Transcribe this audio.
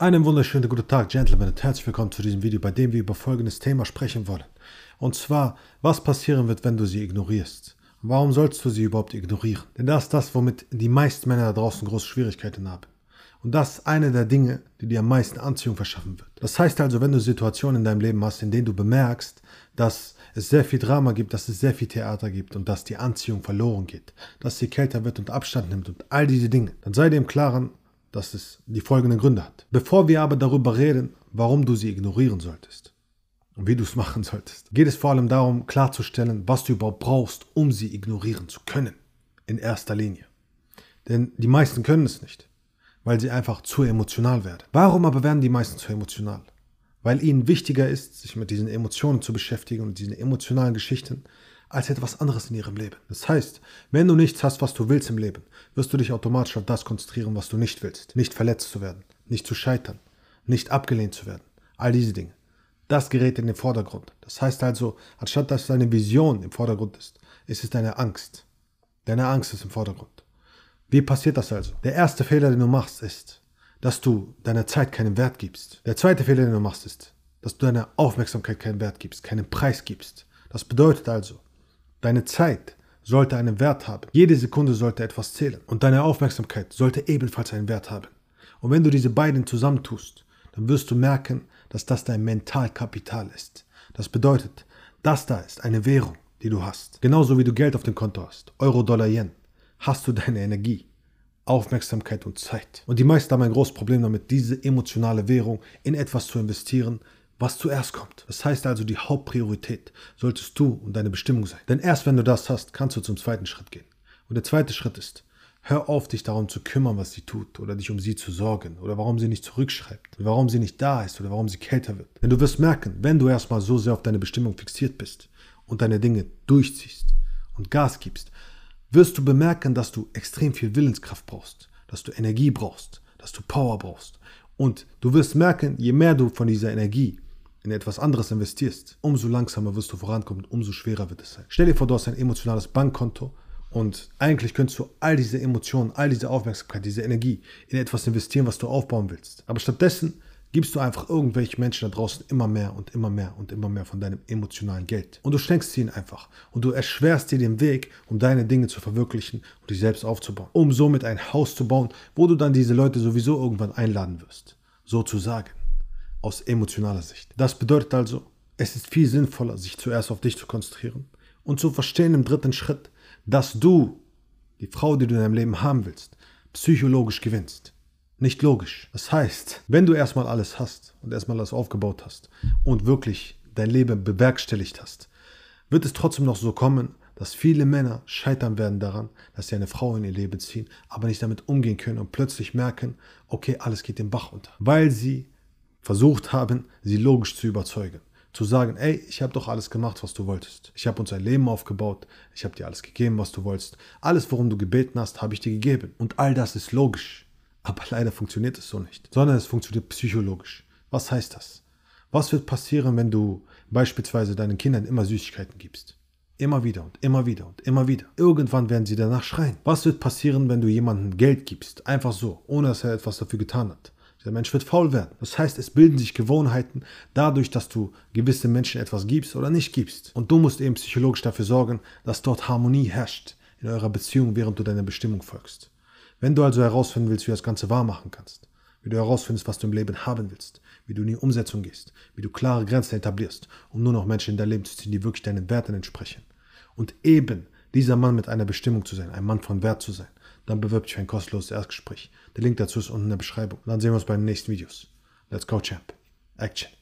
Einen wunderschönen guten Tag, Gentlemen, und herzlich willkommen zu diesem Video, bei dem wir über folgendes Thema sprechen wollen. Und zwar, was passieren wird, wenn du sie ignorierst. Warum sollst du sie überhaupt ignorieren? Denn das ist das, womit die meisten Männer da draußen große Schwierigkeiten haben. Und das ist eine der Dinge, die dir am meisten Anziehung verschaffen wird. Das heißt also, wenn du Situationen in deinem Leben hast, in denen du bemerkst, dass es sehr viel Drama gibt, dass es sehr viel Theater gibt und dass die Anziehung verloren geht, dass sie kälter wird und Abstand nimmt und all diese Dinge, dann sei dir im Klaren, dass es die folgenden Gründe hat. Bevor wir aber darüber reden, warum du sie ignorieren solltest und wie du es machen solltest, geht es vor allem darum, klarzustellen, was du überhaupt brauchst, um sie ignorieren zu können. In erster Linie. Denn die meisten können es nicht, weil sie einfach zu emotional werden. Warum aber werden die meisten zu emotional? Weil ihnen wichtiger ist, sich mit diesen Emotionen zu beschäftigen und diesen emotionalen Geschichten, als etwas anderes in ihrem Leben. Das heißt, wenn du nichts hast, was du willst im Leben, wirst du dich automatisch auf das konzentrieren, was du nicht willst. Nicht verletzt zu werden, nicht zu scheitern, nicht abgelehnt zu werden. All diese Dinge. Das gerät in den Vordergrund. Das heißt also, anstatt dass deine Vision im Vordergrund ist, ist es deine Angst. Deine Angst ist im Vordergrund. Wie passiert das also? Der erste Fehler, den du machst, ist, dass du deiner Zeit keinen Wert gibst. Der zweite Fehler, den du machst, ist, dass du deiner Aufmerksamkeit keinen Wert gibst, keinen Preis gibst. Das bedeutet also, Deine Zeit sollte einen Wert haben. Jede Sekunde sollte etwas zählen. Und deine Aufmerksamkeit sollte ebenfalls einen Wert haben. Und wenn du diese beiden zusammentust, dann wirst du merken, dass das dein Mentalkapital ist. Das bedeutet, das da ist eine Währung, die du hast. Genauso wie du Geld auf dem Konto hast, Euro, Dollar, Yen, hast du deine Energie, Aufmerksamkeit und Zeit. Und die meisten haben ein großes Problem damit, diese emotionale Währung in etwas zu investieren, was zuerst kommt. Das heißt also, die Hauptpriorität solltest du und deine Bestimmung sein. Denn erst wenn du das hast, kannst du zum zweiten Schritt gehen. Und der zweite Schritt ist, hör auf, dich darum zu kümmern, was sie tut oder dich um sie zu sorgen oder warum sie nicht zurückschreibt, oder warum sie nicht da ist oder warum sie kälter wird. Denn du wirst merken, wenn du erstmal so sehr auf deine Bestimmung fixiert bist und deine Dinge durchziehst und Gas gibst, wirst du bemerken, dass du extrem viel Willenskraft brauchst, dass du Energie brauchst, dass du Power brauchst. Und du wirst merken, je mehr du von dieser Energie in etwas anderes investierst, umso langsamer wirst du vorankommen, umso schwerer wird es sein. Stell dir vor, du hast ein emotionales Bankkonto und eigentlich könntest du all diese Emotionen, all diese Aufmerksamkeit, diese Energie in etwas investieren, was du aufbauen willst. Aber stattdessen gibst du einfach irgendwelchen Menschen da draußen immer mehr und immer mehr und immer mehr von deinem emotionalen Geld. Und du schenkst ihnen einfach. Und du erschwerst dir den Weg, um deine Dinge zu verwirklichen und dich selbst aufzubauen. Um somit ein Haus zu bauen, wo du dann diese Leute sowieso irgendwann einladen wirst. Sozusagen aus emotionaler Sicht. Das bedeutet also, es ist viel sinnvoller, sich zuerst auf dich zu konzentrieren und zu verstehen im dritten Schritt, dass du die Frau, die du in deinem Leben haben willst, psychologisch gewinnst. Nicht logisch. Das heißt, wenn du erstmal alles hast und erstmal alles aufgebaut hast und wirklich dein Leben bewerkstelligt hast, wird es trotzdem noch so kommen, dass viele Männer scheitern werden daran, dass sie eine Frau in ihr Leben ziehen, aber nicht damit umgehen können und plötzlich merken, okay, alles geht den Bach unter, weil sie versucht haben, sie logisch zu überzeugen. Zu sagen, ey, ich habe doch alles gemacht, was du wolltest. Ich habe uns ein Leben aufgebaut, ich habe dir alles gegeben, was du wolltest. Alles, worum du gebeten hast, habe ich dir gegeben. Und all das ist logisch. Aber leider funktioniert es so nicht, sondern es funktioniert psychologisch. Was heißt das? Was wird passieren, wenn du beispielsweise deinen Kindern immer Süßigkeiten gibst? Immer wieder und immer wieder und immer wieder. Irgendwann werden sie danach schreien. Was wird passieren, wenn du jemandem Geld gibst? Einfach so, ohne dass er etwas dafür getan hat. Der Mensch wird faul werden. Das heißt, es bilden sich Gewohnheiten dadurch, dass du gewisse Menschen etwas gibst oder nicht gibst. Und du musst eben psychologisch dafür sorgen, dass dort Harmonie herrscht in eurer Beziehung, während du deiner Bestimmung folgst. Wenn du also herausfinden willst, wie du das Ganze wahr machen kannst, wie du herausfindest, was du im Leben haben willst, wie du in die Umsetzung gehst, wie du klare Grenzen etablierst, um nur noch Menschen in dein Leben zu ziehen, die wirklich deinen Werten entsprechen. Und eben dieser Mann mit einer Bestimmung zu sein, ein Mann von Wert zu sein, dann bewirb dich für ein kostenloses Erstgespräch. Der Link dazu ist unten in der Beschreibung. Und dann sehen wir uns bei den nächsten Videos. Let's go, Champ. Action.